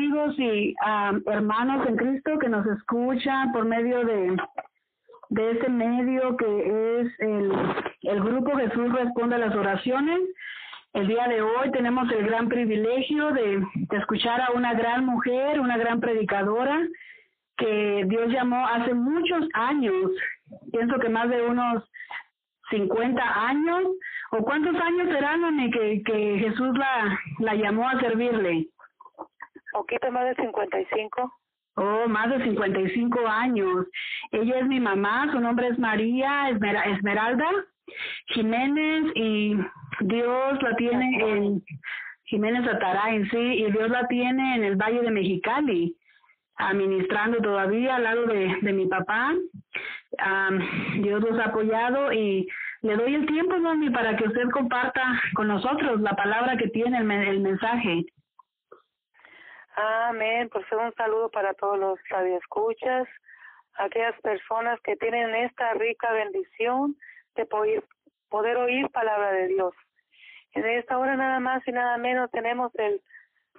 amigos y hermanos en Cristo que nos escuchan por medio de, de este medio que es el, grupo Jesús Responde a las Oraciones. El día de hoy tenemos el gran privilegio de, escuchar a una gran mujer, una gran predicadora que Dios llamó hace muchos años, pienso que más de unos 50 años, o cuántos años serán que, que Jesús la, la llamó a servirle. Poquito más de 55. Oh, más de 55 años. Ella es mi mamá, su nombre es María Esmeralda Jiménez y Dios la tiene en Jiménez Ataray, sí, y Dios la tiene en el Valle de Mexicali, administrando todavía al lado de, de mi papá. Dios los ha apoyado y le doy el tiempo, mami, para que usted comparta con nosotros la palabra que tiene el, el mensaje. Amén. Pues un saludo para todos los radioescuchas, aquellas personas que tienen esta rica bendición de poder, poder oír palabra de Dios. En esta hora nada más y nada menos tenemos el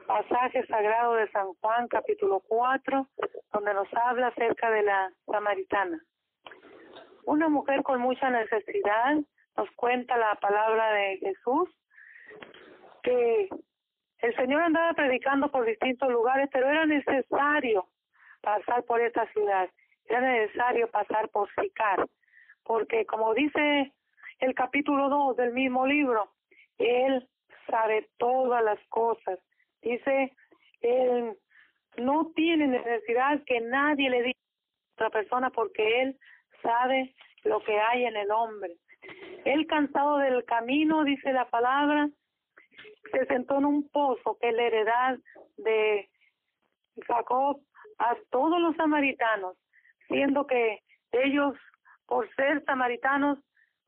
pasaje sagrado de San Juan capítulo 4, donde nos habla acerca de la samaritana. Una mujer con mucha necesidad nos cuenta la palabra de Jesús que el Señor andaba predicando por distintos lugares, pero era necesario pasar por esta ciudad, era necesario pasar por Sicar, porque como dice el capítulo 2 del mismo libro, Él sabe todas las cosas. Dice, Él no tiene necesidad que nadie le diga a otra persona porque Él sabe lo que hay en el hombre. Él cansado del camino, dice la palabra, se sentó en un pozo que la heredad de Jacob a todos los samaritanos, siendo que ellos, por ser samaritanos,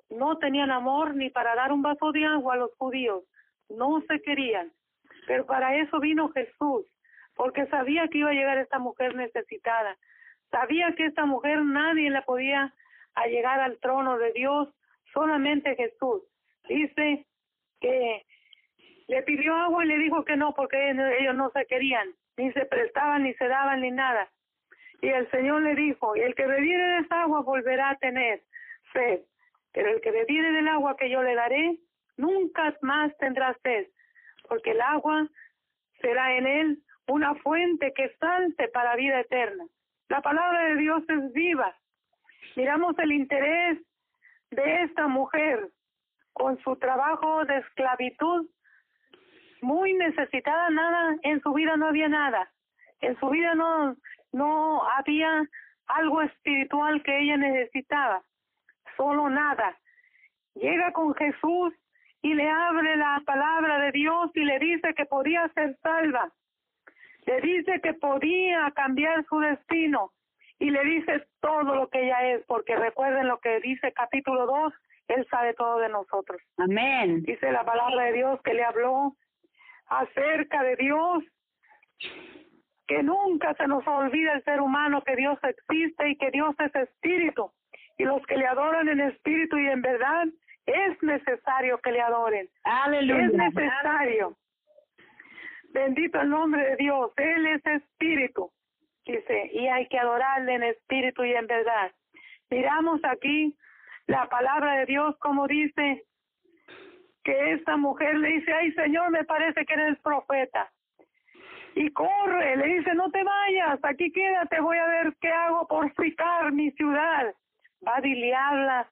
no tenían amor ni para dar un vaso de agua a los judíos, no se querían. Pero para eso vino Jesús, porque sabía que iba a llegar esta mujer necesitada, sabía que esta mujer nadie la podía llegar al trono de Dios, solamente Jesús. Dice que le pidió agua y le dijo que no, porque ellos no se querían, ni se prestaban, ni se daban, ni nada. Y el Señor le dijo, el que bebiere de esa agua volverá a tener sed, pero el que bebiere del agua que yo le daré, nunca más tendrá sed, porque el agua será en él una fuente que salte para vida eterna. La palabra de Dios es viva. Miramos el interés de esta mujer con su trabajo de esclavitud muy necesitada, nada, en su vida no había nada. En su vida no, no había algo espiritual que ella necesitaba, solo nada. Llega con Jesús y le abre la palabra de Dios y le dice que podía ser salva. Le dice que podía cambiar su destino y le dice todo lo que ella es, porque recuerden lo que dice capítulo 2, Él sabe todo de nosotros. Amén. Dice la palabra de Dios que le habló acerca de Dios, que nunca se nos olvida el ser humano que Dios existe y que Dios es espíritu. Y los que le adoran en espíritu y en verdad, es necesario que le adoren. Aleluya. Es necesario. Bendito el nombre de Dios. Él es espíritu. Dice, y hay que adorarle en espíritu y en verdad. Miramos aquí la palabra de Dios como dice que esta mujer le dice, ay Señor, me parece que eres profeta. Y corre, le dice, no te vayas, aquí quédate, voy a ver qué hago por Sicar, mi ciudad. Va a diliarla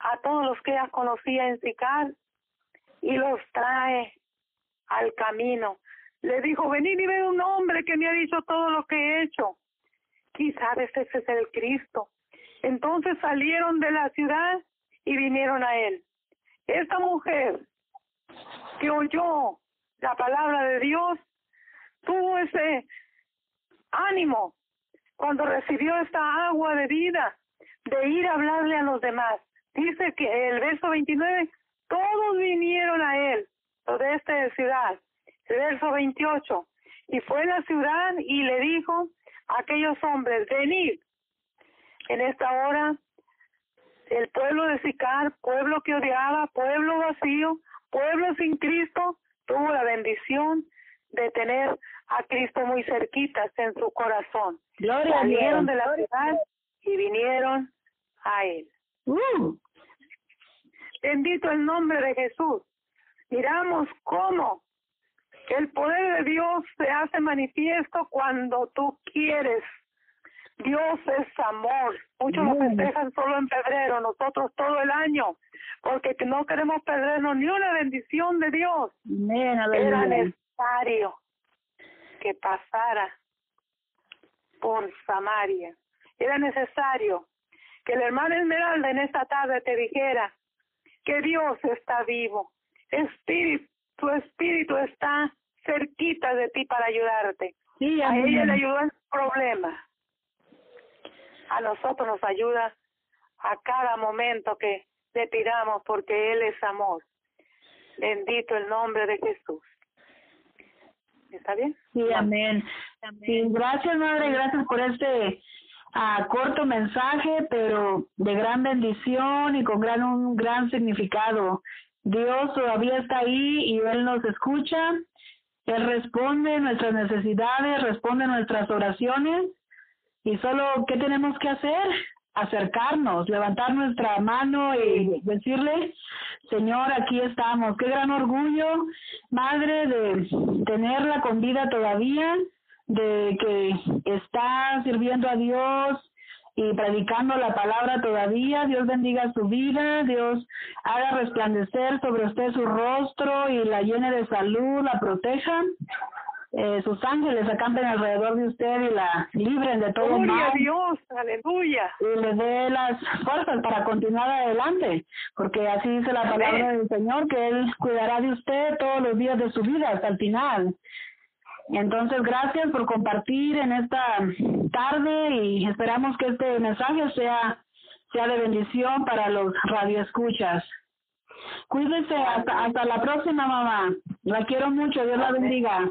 a todos los que ella conocía en Sicar y los trae al camino. Le dijo, venid y ve un hombre que me ha dicho todo lo que he hecho. Quizás ese es el Cristo. Entonces salieron de la ciudad y vinieron a él. Esta mujer que oyó la palabra de Dios tuvo ese ánimo cuando recibió esta agua de vida de ir a hablarle a los demás. Dice que el verso 29, todos vinieron a él, de esta ciudad. El verso 28, y fue a la ciudad y le dijo a aquellos hombres, venid. En esta hora el pueblo de Sicar, pueblo que odiaba, pueblo vacío, pueblo sin Cristo, tuvo la bendición de tener a Cristo muy cerquitas en su corazón. Gloria Salieron de la ciudad y vinieron a Él. Uh, Bendito el nombre de Jesús. Miramos cómo el poder de Dios se hace manifiesto cuando tú quieres. Dios es amor. Muchos Amén. festejan solo en febrero, nosotros todo el año, porque no queremos perdernos ni una bendición de Dios. Era necesario que pasara por Samaria. Era necesario que el hermano Esmeralda en esta tarde te dijera que Dios está vivo. Espíritu, tu espíritu está cerquita de ti para ayudarte. Sí, A ella le ayudó en su problema. A nosotros nos ayuda a cada momento que le pidamos porque Él es amor. Bendito el nombre de Jesús. ¿Está bien? Sí, amén. Sí, gracias, Madre, gracias por este ah, corto mensaje, pero de gran bendición y con gran un gran significado. Dios todavía está ahí y Él nos escucha. Él responde nuestras necesidades, responde nuestras oraciones. Y solo, ¿qué tenemos que hacer? Acercarnos, levantar nuestra mano y decirle, Señor, aquí estamos. Qué gran orgullo, Madre, de tenerla con vida todavía, de que está sirviendo a Dios y predicando la palabra todavía. Dios bendiga su vida, Dios haga resplandecer sobre usted su rostro y la llene de salud, la proteja. Eh, sus ángeles acampen alrededor de usted y la libren de todo Gloria mal a Dios, aleluya. y le dé las fuerzas para continuar adelante, porque así dice la palabra Amén. del Señor, que Él cuidará de usted todos los días de su vida hasta el final. Entonces, gracias por compartir en esta tarde y esperamos que este mensaje sea, sea de bendición para los radioescuchas. Cuídese hasta, hasta la próxima, mamá. La quiero mucho. Dios la bendiga.